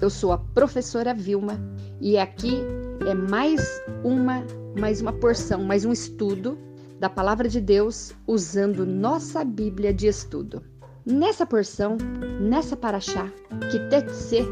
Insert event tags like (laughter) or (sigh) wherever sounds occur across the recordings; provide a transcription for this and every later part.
Eu sou a professora Vilma e aqui é mais uma mais uma porção, mais um estudo da palavra de Deus usando nossa Bíblia de estudo. Nessa porção, nessa paraxá, que tetse,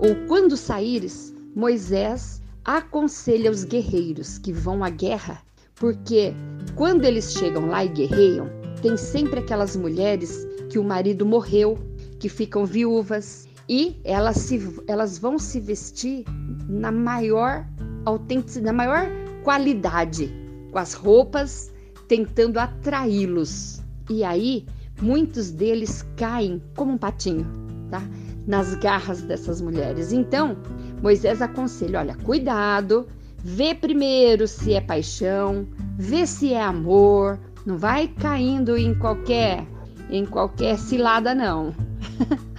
ou quando saíres, Moisés aconselha os guerreiros que vão à guerra, porque quando eles chegam lá e guerreiam, tem sempre aquelas mulheres que o marido morreu, que ficam viúvas, e elas, se, elas vão se vestir na maior autenticidade, na maior qualidade, com as roupas, tentando atraí-los. E aí, muitos deles caem como um patinho, tá? Nas garras dessas mulheres. Então, Moisés aconselha: olha, cuidado, vê primeiro se é paixão, vê se é amor, não vai caindo em qualquer em qualquer cilada não. (laughs)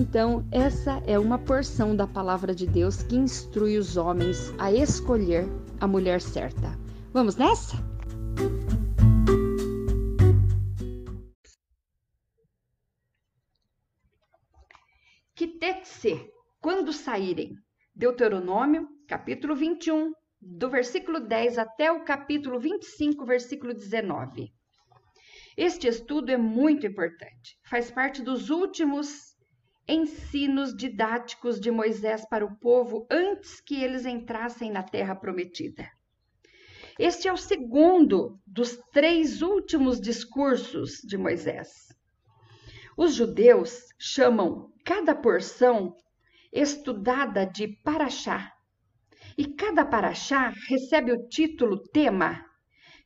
Então, essa é uma porção da palavra de Deus que instrui os homens a escolher a mulher certa. Vamos nessa? Quitetse, quando saírem. Deuteronômio, capítulo 21, do versículo 10 até o capítulo 25, versículo 19. Este estudo é muito importante, faz parte dos últimos ensinos didáticos de Moisés para o povo antes que eles entrassem na terra prometida. Este é o segundo dos três últimos discursos de Moisés. Os judeus chamam cada porção estudada de paraxá. E cada paraxá recebe o título tema,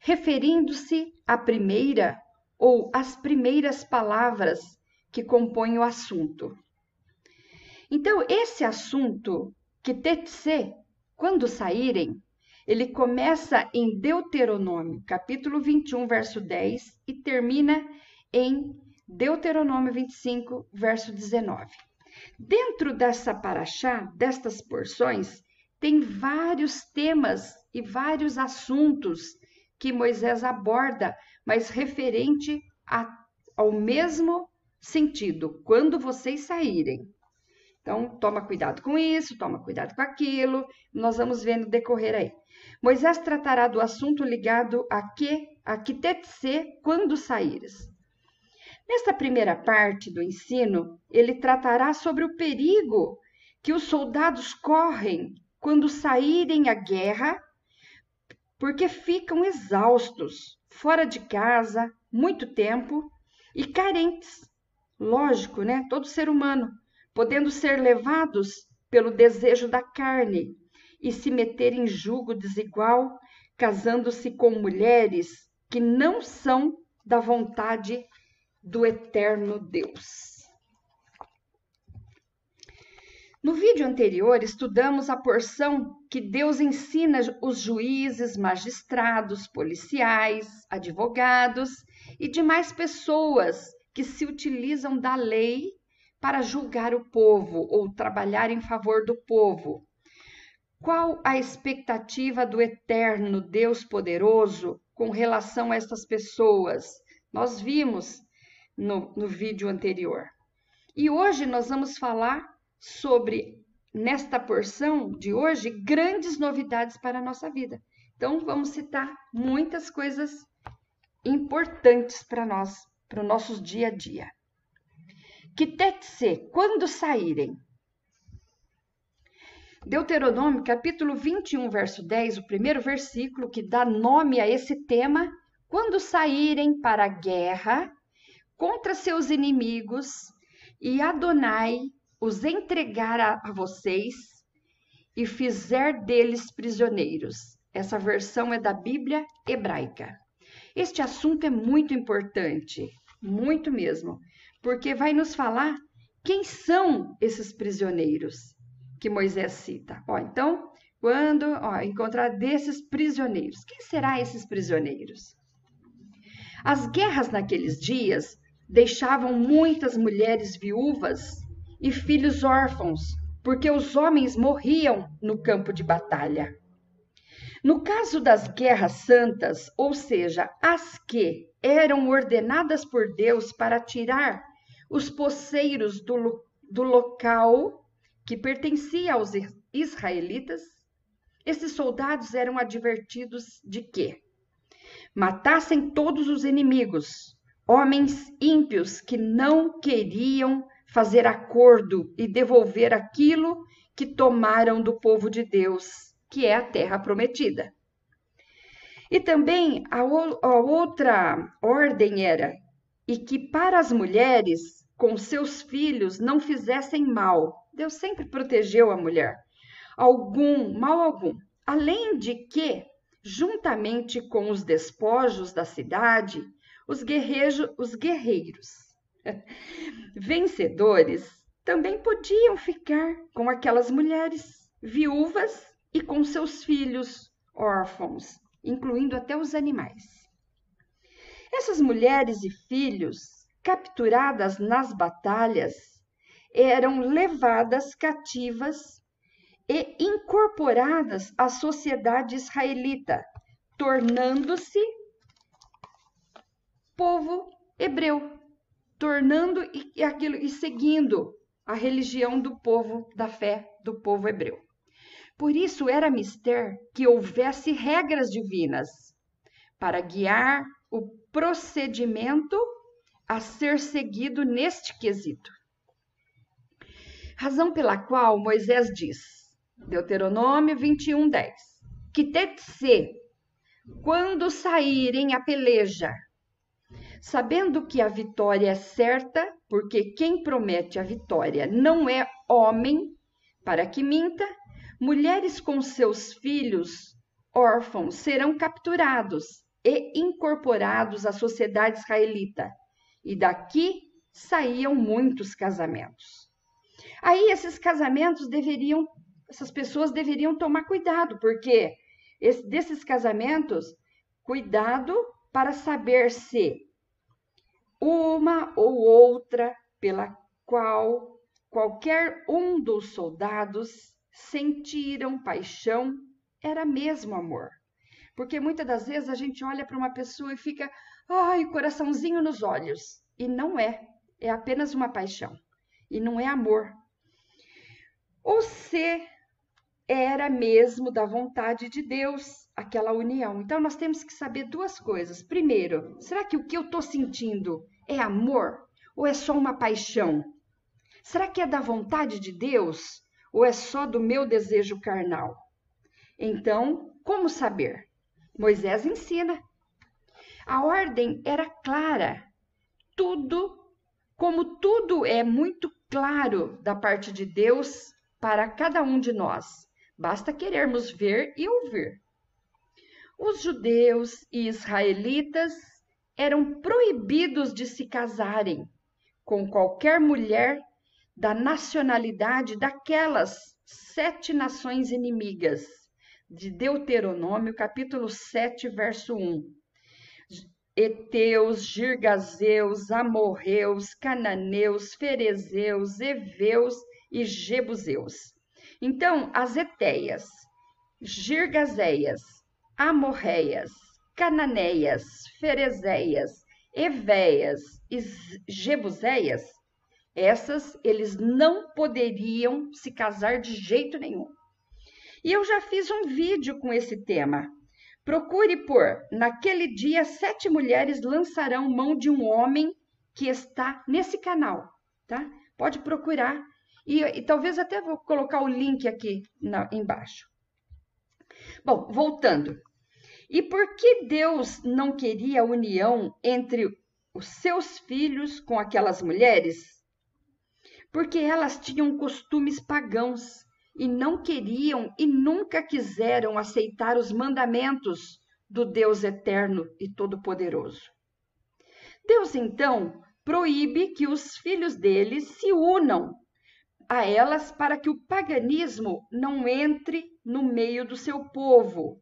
referindo-se à primeira ou às primeiras palavras que compõem o assunto. Então, esse assunto, que Tetse, quando saírem, ele começa em Deuteronômio, capítulo 21, verso 10, e termina em Deuteronômio 25, verso 19. Dentro dessa paraxá, destas porções, tem vários temas e vários assuntos que Moisés aborda, mas referente a, ao mesmo sentido, quando vocês saírem. Então, toma cuidado com isso, toma cuidado com aquilo, nós vamos ver no decorrer aí. Moisés tratará do assunto ligado a que, a que tetse quando saíres. Nesta primeira parte do ensino, ele tratará sobre o perigo que os soldados correm quando saírem à guerra, porque ficam exaustos, fora de casa, muito tempo e carentes. Lógico, né? Todo ser humano podendo ser levados pelo desejo da carne e se meter em julgo desigual, casando-se com mulheres que não são da vontade do eterno Deus. No vídeo anterior, estudamos a porção que Deus ensina os juízes, magistrados, policiais, advogados e demais pessoas que se utilizam da lei para julgar o povo ou trabalhar em favor do povo? Qual a expectativa do eterno Deus poderoso com relação a estas pessoas? Nós vimos no, no vídeo anterior. E hoje nós vamos falar sobre, nesta porção de hoje, grandes novidades para a nossa vida. Então, vamos citar muitas coisas importantes para nós, para o nosso dia a dia. Quitetse, quando saírem. Deuteronômio, capítulo 21, verso 10, o primeiro versículo que dá nome a esse tema, quando saírem para a guerra contra seus inimigos e Adonai os entregar a vocês e fizer deles prisioneiros. Essa versão é da Bíblia hebraica. Este assunto é muito importante, muito mesmo, porque vai nos falar quem são esses prisioneiros que Moisés cita. Ó, então, quando ó, encontrar desses prisioneiros, quem será esses prisioneiros? As guerras naqueles dias deixavam muitas mulheres viúvas e filhos órfãos, porque os homens morriam no campo de batalha. No caso das guerras santas, ou seja, as que eram ordenadas por Deus para tirar os poceiros do, do local que pertencia aos israelitas, esses soldados eram advertidos de que matassem todos os inimigos, homens ímpios que não queriam fazer acordo e devolver aquilo que tomaram do povo de Deus, que é a terra prometida. E também a, a outra ordem era e que para as mulheres com seus filhos não fizessem mal. Deus sempre protegeu a mulher. Algum, mal algum. Além de que, juntamente com os despojos da cidade, os, guerrejo, os guerreiros (laughs) vencedores também podiam ficar com aquelas mulheres viúvas e com seus filhos órfãos, incluindo até os animais. Essas mulheres e filhos, capturadas nas batalhas, eram levadas cativas e incorporadas à sociedade israelita, tornando-se povo hebreu, tornando e aquilo e seguindo a religião do povo da fé do povo hebreu. Por isso era mister que houvesse regras divinas para guiar o procedimento a ser seguido neste quesito. Razão pela qual Moisés diz, Deuteronômio 21, 10, que ser quando saírem a peleja, sabendo que a vitória é certa, porque quem promete a vitória não é homem, para que minta, mulheres com seus filhos órfãos serão capturados e incorporados à sociedade israelita. E daqui saíam muitos casamentos. Aí esses casamentos deveriam, essas pessoas deveriam tomar cuidado, porque esse, desses casamentos, cuidado para saber se uma ou outra pela qual qualquer um dos soldados sentiram paixão era mesmo amor. Porque muitas das vezes a gente olha para uma pessoa e fica, ai, coraçãozinho nos olhos. E não é. É apenas uma paixão. E não é amor. Ou se era mesmo da vontade de Deus aquela união. Então nós temos que saber duas coisas. Primeiro, será que o que eu estou sentindo é amor ou é só uma paixão? Será que é da vontade de Deus ou é só do meu desejo carnal? Então, como saber? Moisés ensina. A ordem era clara. Tudo, como tudo é muito claro da parte de Deus para cada um de nós, basta querermos ver e ouvir. Os judeus e israelitas eram proibidos de se casarem com qualquer mulher da nacionalidade daquelas sete nações inimigas de Deuteronômio, capítulo 7, verso 1. Eteus, Girgazeus, Amorreus, Cananeus, Ferezeus, Eveus e Jebuseus. Então, as Eteias, Girgazéias, Amorreias, Cananeias, Ferezeias, Evéias e Jebuséias, essas eles não poderiam se casar de jeito nenhum. E eu já fiz um vídeo com esse tema. Procure por Naquele dia, sete mulheres lançarão mão de um homem que está nesse canal, tá? Pode procurar. E, e talvez até vou colocar o link aqui na, embaixo. Bom, voltando. E por que Deus não queria a união entre os seus filhos com aquelas mulheres? Porque elas tinham costumes pagãos e não queriam e nunca quiseram aceitar os mandamentos do Deus eterno e todo-poderoso. Deus então proíbe que os filhos deles se unam a elas para que o paganismo não entre no meio do seu povo,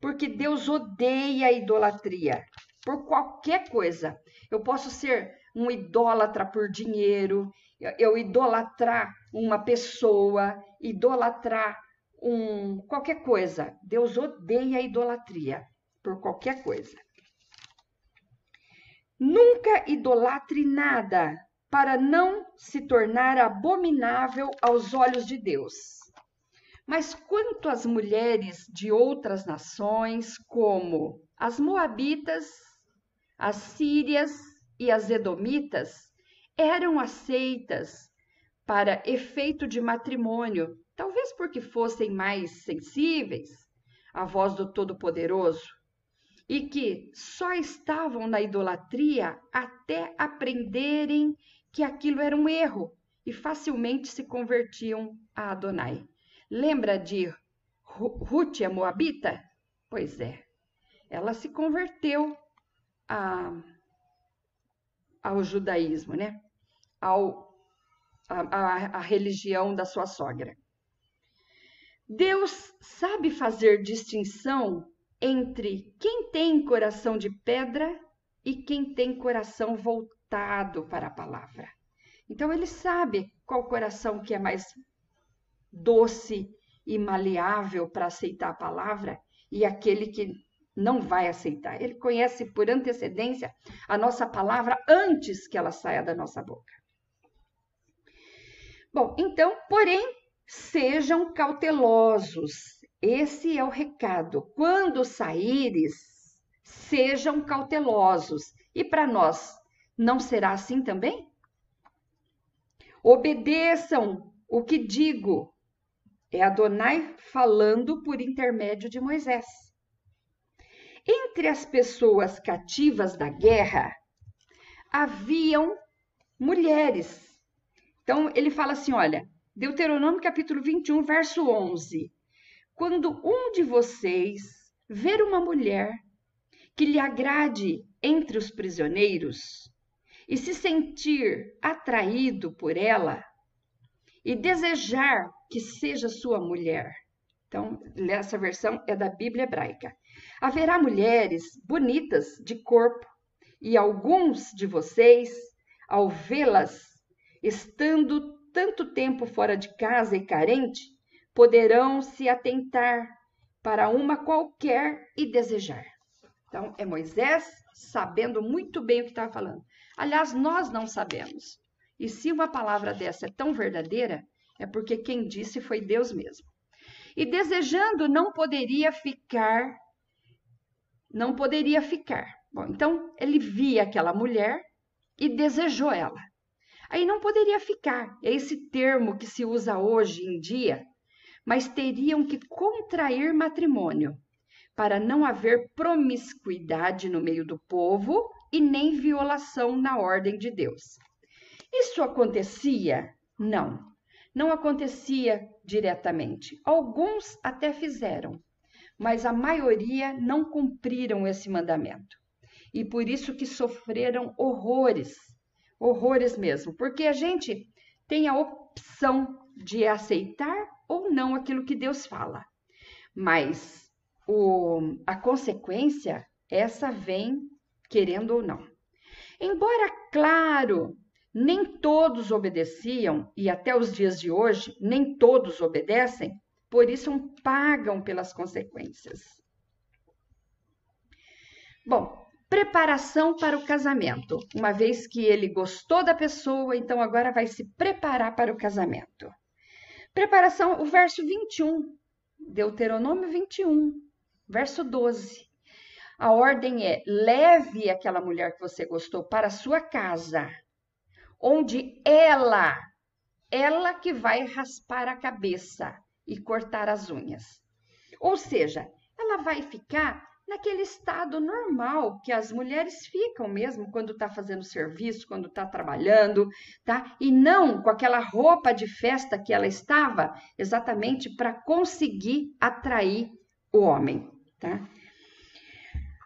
porque Deus odeia a idolatria por qualquer coisa. Eu posso ser um idólatra por dinheiro, eu idolatrar uma pessoa, idolatrar um qualquer coisa. Deus odeia a idolatria por qualquer coisa. Nunca idolatre nada, para não se tornar abominável aos olhos de Deus. Mas quanto às mulheres de outras nações, como as Moabitas, as Sírias e as Edomitas, eram aceitas para efeito de matrimônio, talvez porque fossem mais sensíveis à voz do Todo-Poderoso e que só estavam na idolatria até aprenderem que aquilo era um erro e facilmente se convertiam a Adonai. Lembra de Ruth, a Moabita? Pois é, ela se converteu a, ao judaísmo, né? Ao, a, a, religião da sua sogra. Deus sabe fazer distinção entre quem tem coração de pedra e quem tem coração voltado para a palavra. Então ele sabe qual coração que é mais doce e maleável para aceitar a palavra e aquele que não vai aceitar. Ele conhece por antecedência a nossa palavra antes que ela saia da nossa boca. Bom, então, porém, sejam cautelosos esse é o recado. Quando saíres, sejam cautelosos. E para nós, não será assim também? Obedeçam o que digo. É Adonai falando por intermédio de Moisés. Entre as pessoas cativas da guerra, haviam mulheres. Então, ele fala assim: olha, Deuteronômio capítulo 21, verso 11. Quando um de vocês ver uma mulher que lhe agrade entre os prisioneiros e se sentir atraído por ela e desejar que seja sua mulher. Então, essa versão é da Bíblia hebraica. Haverá mulheres bonitas de corpo e alguns de vocês, ao vê-las estando tanto tempo fora de casa e carente, poderão se atentar para uma qualquer e desejar. Então, é Moisés sabendo muito bem o que estava falando. Aliás, nós não sabemos. E se uma palavra dessa é tão verdadeira, é porque quem disse foi Deus mesmo. E desejando não poderia ficar, não poderia ficar. Bom, então ele via aquela mulher e desejou ela. Aí não poderia ficar. É esse termo que se usa hoje em dia mas teriam que contrair matrimônio, para não haver promiscuidade no meio do povo e nem violação na ordem de Deus. Isso acontecia? Não, não acontecia diretamente. Alguns até fizeram, mas a maioria não cumpriram esse mandamento. E por isso que sofreram horrores, horrores mesmo, porque a gente tem a opção de aceitar ou não aquilo que Deus fala. Mas o, a consequência, essa vem querendo ou não. Embora, claro, nem todos obedeciam, e até os dias de hoje, nem todos obedecem, por isso pagam pelas consequências. Bom, preparação para o casamento. Uma vez que ele gostou da pessoa, então agora vai se preparar para o casamento. Preparação, o verso 21, Deuteronômio 21, verso 12. A ordem é: leve aquela mulher que você gostou para a sua casa, onde ela, ela que vai raspar a cabeça e cortar as unhas. Ou seja, ela vai ficar naquele estado normal que as mulheres ficam mesmo quando está fazendo serviço, quando está trabalhando, tá? E não com aquela roupa de festa que ela estava, exatamente para conseguir atrair o homem, tá?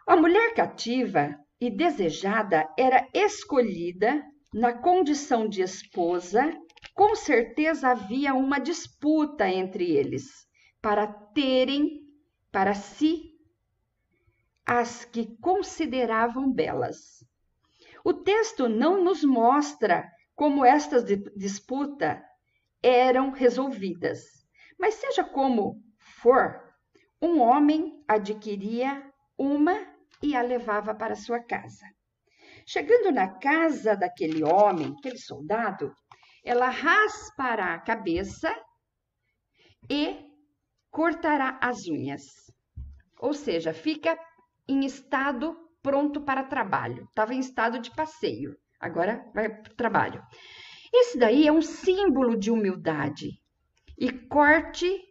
A mulher cativa e desejada era escolhida na condição de esposa, com certeza havia uma disputa entre eles para terem para si as que consideravam belas. O texto não nos mostra como estas disputas eram resolvidas, mas seja como for, um homem adquiria uma e a levava para sua casa. Chegando na casa daquele homem, aquele soldado, ela raspará a cabeça e cortará as unhas. Ou seja, fica em estado pronto para trabalho. Estava em estado de passeio, agora vai para o trabalho. Esse daí é um símbolo de humildade e corte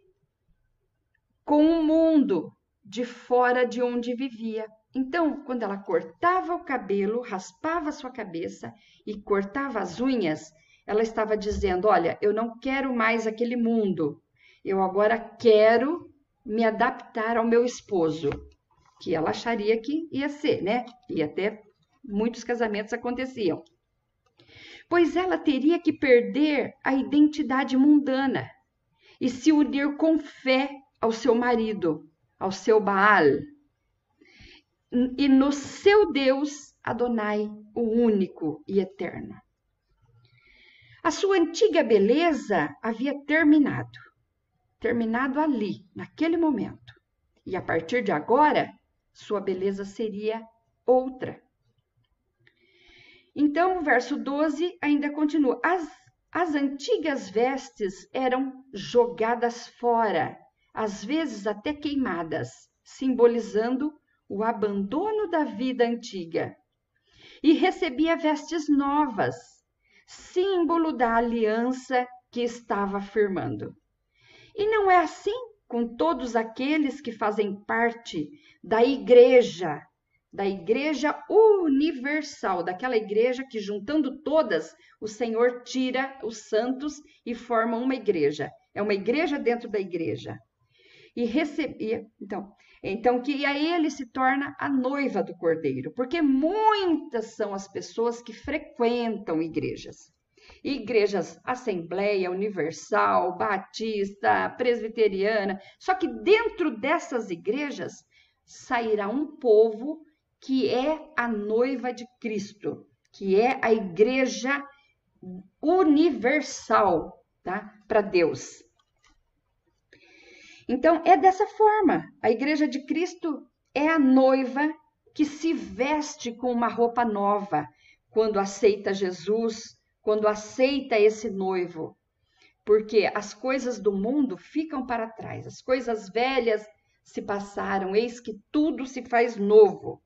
com o mundo de fora de onde vivia. Então, quando ela cortava o cabelo, raspava sua cabeça e cortava as unhas, ela estava dizendo: Olha, eu não quero mais aquele mundo, eu agora quero me adaptar ao meu esposo, que ela acharia que ia ser, né? E até muitos casamentos aconteciam. Pois ela teria que perder a identidade mundana e se unir com fé ao seu marido, ao seu Baal, e no seu Deus Adonai, o único e eterno. A sua antiga beleza havia terminado, terminado ali, naquele momento. E a partir de agora, sua beleza seria outra. Então, o verso 12 ainda continua: as, as antigas vestes eram jogadas fora, às vezes até queimadas, simbolizando o abandono da vida antiga, e recebia vestes novas, símbolo da aliança que estava firmando. E não é assim com todos aqueles que fazem parte da igreja, da igreja universal, daquela igreja que juntando todas, o Senhor tira os santos e forma uma igreja. É uma igreja dentro da igreja. E recebia, então, então, que aí ele se torna a noiva do cordeiro, porque muitas são as pessoas que frequentam igrejas. Igrejas Assembleia Universal, Batista, Presbiteriana. Só que dentro dessas igrejas sairá um povo que é a noiva de Cristo, que é a igreja universal, tá? Para Deus. Então, é dessa forma. A igreja de Cristo é a noiva que se veste com uma roupa nova quando aceita Jesus, quando aceita esse noivo. Porque as coisas do mundo ficam para trás, as coisas velhas se passaram, eis que tudo se faz novo.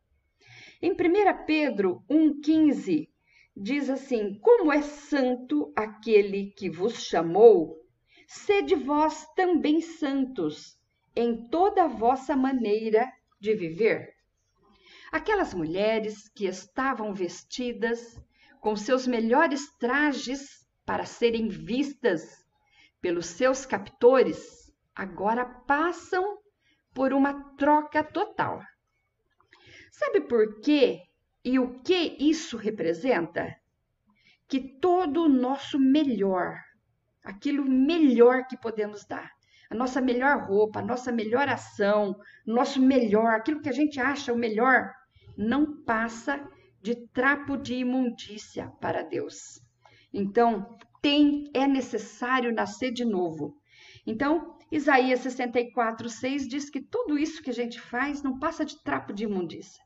Em 1 Pedro 1,15 diz assim: Como é santo aquele que vos chamou sede vós também santos em toda a vossa maneira de viver. Aquelas mulheres que estavam vestidas com seus melhores trajes para serem vistas pelos seus captores, agora passam por uma troca total. Sabe por quê e o que isso representa? Que todo o nosso melhor aquilo melhor que podemos dar. A nossa melhor roupa, a nossa melhor ação, nosso melhor, aquilo que a gente acha o melhor, não passa de trapo de imundícia para Deus. Então, tem é necessário nascer de novo. Então, Isaías 64, 6 diz que tudo isso que a gente faz não passa de trapo de imundícia.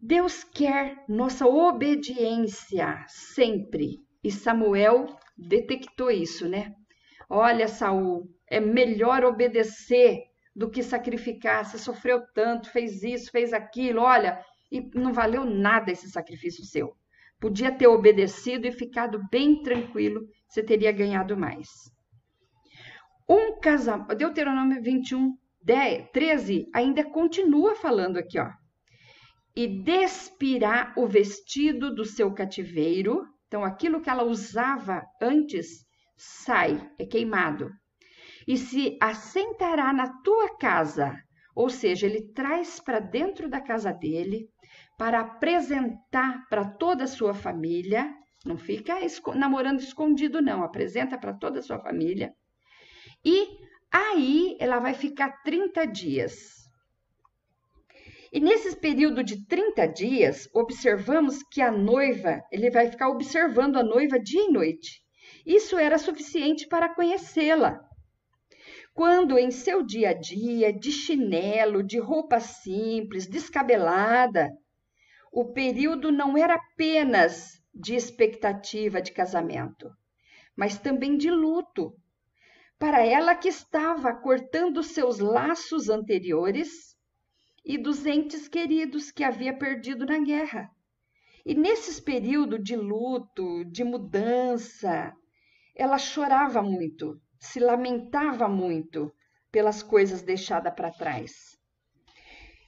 Deus quer nossa obediência sempre. E Samuel detectou isso, né? Olha, Saul, é melhor obedecer do que sacrificar. Você sofreu tanto, fez isso, fez aquilo, olha, e não valeu nada esse sacrifício seu. Podia ter obedecido e ficado bem tranquilo, você teria ganhado mais. Um casamento, Deuteronômio 21, 10, 13, ainda continua falando aqui, ó. E despirá o vestido do seu cativeiro então, aquilo que ela usava antes sai, é queimado. E se assentará na tua casa, ou seja, ele traz para dentro da casa dele para apresentar para toda a sua família. Não fica namorando escondido, não. Apresenta para toda a sua família. E aí ela vai ficar 30 dias. E nesse período de 30 dias, observamos que a noiva, ele vai ficar observando a noiva dia e noite. Isso era suficiente para conhecê-la. Quando em seu dia a dia, de chinelo, de roupa simples, descabelada, o período não era apenas de expectativa de casamento, mas também de luto. Para ela que estava cortando seus laços anteriores e dos entes queridos que havia perdido na guerra. E nesses períodos de luto, de mudança, ela chorava muito, se lamentava muito pelas coisas deixadas para trás.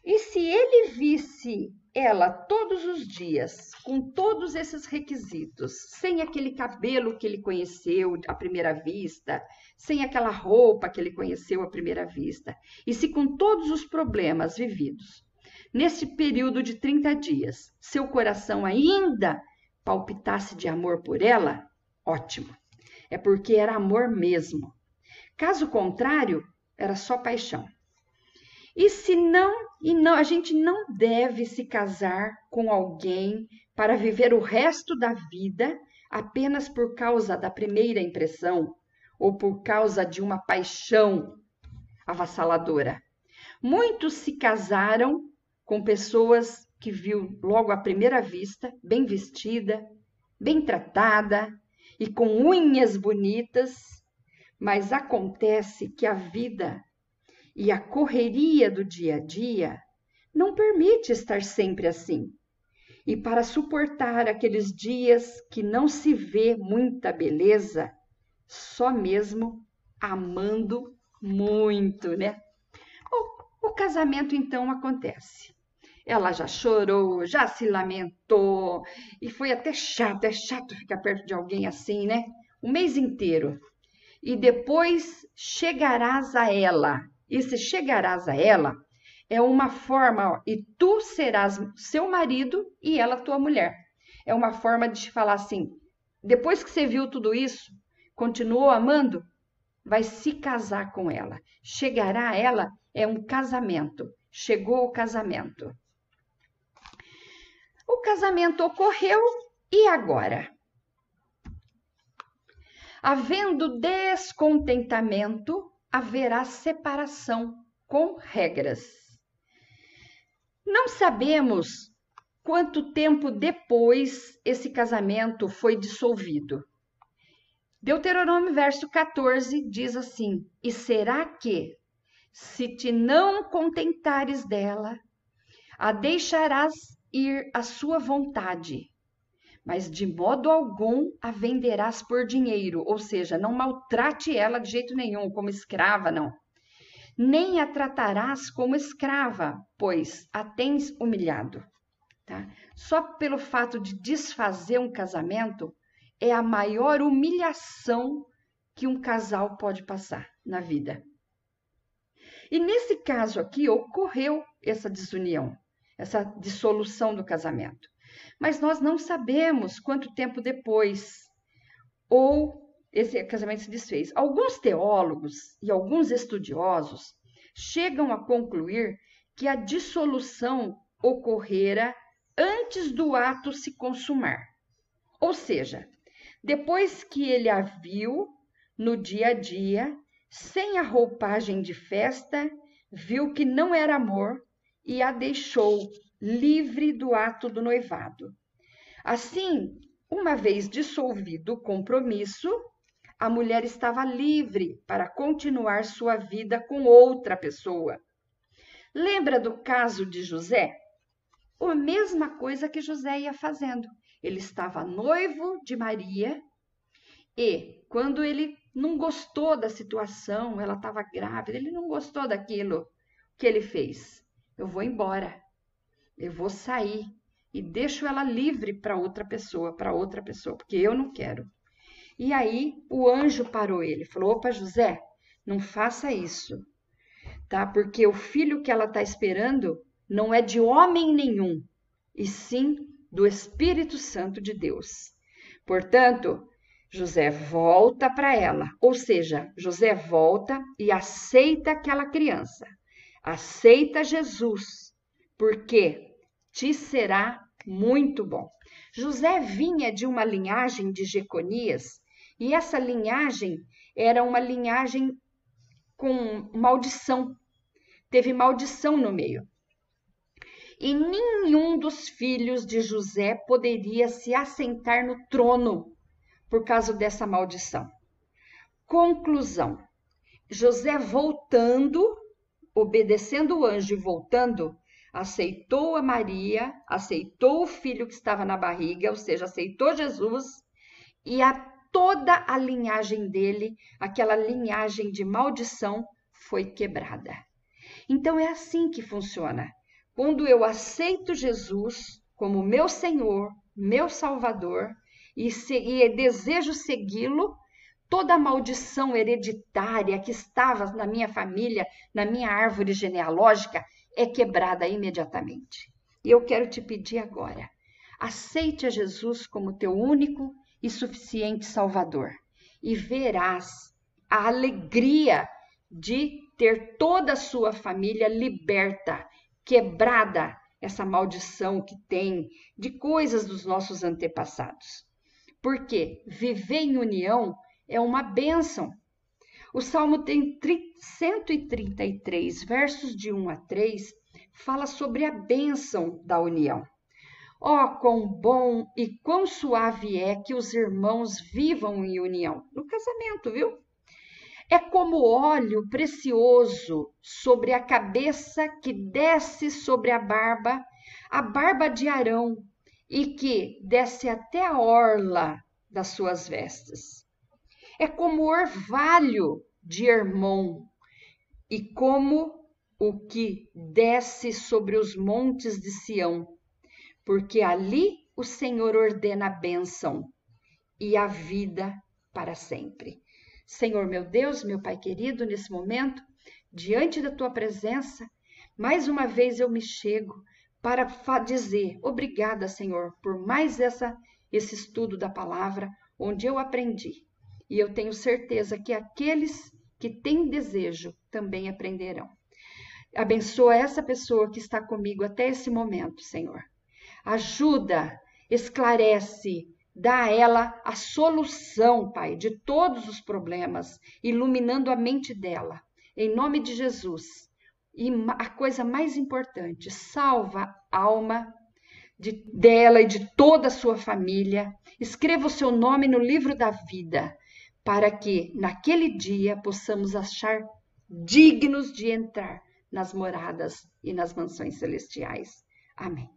E se ele visse ela todos os dias, com todos esses requisitos, sem aquele cabelo que ele conheceu à primeira vista, sem aquela roupa que ele conheceu à primeira vista, e se com todos os problemas vividos, nesse período de 30 dias, seu coração ainda palpitasse de amor por ela, ótimo. É porque era amor mesmo. Caso contrário, era só paixão. E se não, e não, a gente não deve se casar com alguém para viver o resto da vida apenas por causa da primeira impressão ou por causa de uma paixão avassaladora. Muitos se casaram com pessoas que viu logo à primeira vista, bem vestida, bem tratada e com unhas bonitas, mas acontece que a vida e a correria do dia a dia não permite estar sempre assim. E para suportar aqueles dias que não se vê muita beleza, só mesmo amando muito, né? O, o casamento então acontece. Ela já chorou, já se lamentou e foi até chato, é chato ficar perto de alguém assim, né? O mês inteiro. E depois chegarás a ela, e se chegarás a ela, é uma forma, ó, e tu serás seu marido e ela tua mulher. É uma forma de te falar assim: depois que você viu tudo isso, continuou amando, vai se casar com ela. Chegará a ela é um casamento. Chegou o casamento. O casamento ocorreu e agora? Havendo descontentamento, haverá separação com regras. Não sabemos quanto tempo depois esse casamento foi dissolvido. Deuteronômio verso 14 diz assim: E será que, se te não contentares dela, a deixarás ir à sua vontade, mas de modo algum a venderás por dinheiro, ou seja, não maltrate ela de jeito nenhum, como escrava, não. Nem a tratarás como escrava, pois a tens humilhado. Tá? Só pelo fato de desfazer um casamento é a maior humilhação que um casal pode passar na vida. E nesse caso aqui ocorreu essa desunião, essa dissolução do casamento mas nós não sabemos quanto tempo depois ou esse casamento se desfez. Alguns teólogos e alguns estudiosos chegam a concluir que a dissolução ocorrera antes do ato se consumar. Ou seja, depois que ele a viu no dia a dia, sem a roupagem de festa, viu que não era amor e a deixou livre do ato do noivado. Assim, uma vez dissolvido o compromisso, a mulher estava livre para continuar sua vida com outra pessoa. Lembra do caso de José? A mesma coisa que José ia fazendo. Ele estava noivo de Maria e, quando ele não gostou da situação, ela estava grávida, ele não gostou daquilo que ele fez. Eu vou embora. Eu vou sair e deixo ela livre para outra pessoa, para outra pessoa, porque eu não quero. E aí o anjo parou ele, falou: "Opa, José, não faça isso. Tá? Porque o filho que ela está esperando não é de homem nenhum, e sim do Espírito Santo de Deus. Portanto, José volta para ela, ou seja, José volta e aceita aquela criança, aceita Jesus, porque te será muito bom. José vinha de uma linhagem de Jeconias, e essa linhagem era uma linhagem com maldição. Teve maldição no meio. e nenhum dos filhos de José poderia se assentar no trono por causa dessa maldição. Conclusão: José voltando, obedecendo o anjo e voltando, aceitou a Maria, aceitou o filho que estava na barriga, ou seja, aceitou Jesus, e a toda a linhagem dele, aquela linhagem de maldição, foi quebrada. Então é assim que funciona. Quando eu aceito Jesus como meu Senhor, meu Salvador, e, se, e desejo segui-lo, toda a maldição hereditária que estava na minha família, na minha árvore genealógica, é quebrada imediatamente. E eu quero te pedir agora: aceite a Jesus como teu único e suficiente Salvador, e verás a alegria de ter toda a sua família liberta, quebrada essa maldição que tem de coisas dos nossos antepassados. Porque viver em união é uma bênção. O Salmo tem 133, versos de 1 a 3, fala sobre a bênção da união. Ó, oh, quão bom e quão suave é que os irmãos vivam em união. No casamento, viu? É como óleo precioso sobre a cabeça que desce sobre a barba, a barba de Arão, e que desce até a orla das suas vestes. É como orvalho de Hermon, e como o que desce sobre os montes de Sião, porque ali o Senhor ordena a bênção e a vida para sempre. Senhor meu Deus, meu Pai querido, nesse momento, diante da tua presença, mais uma vez eu me chego para dizer obrigada, Senhor, por mais essa esse estudo da palavra onde eu aprendi. E eu tenho certeza que aqueles que têm desejo também aprenderão. Abençoa essa pessoa que está comigo até esse momento, Senhor. Ajuda, esclarece, Dá a ela a solução, Pai, de todos os problemas, iluminando a mente dela. Em nome de Jesus. E a coisa mais importante, salva a alma de, dela e de toda a sua família. Escreva o seu nome no livro da vida, para que naquele dia possamos achar dignos de entrar nas moradas e nas mansões celestiais. Amém.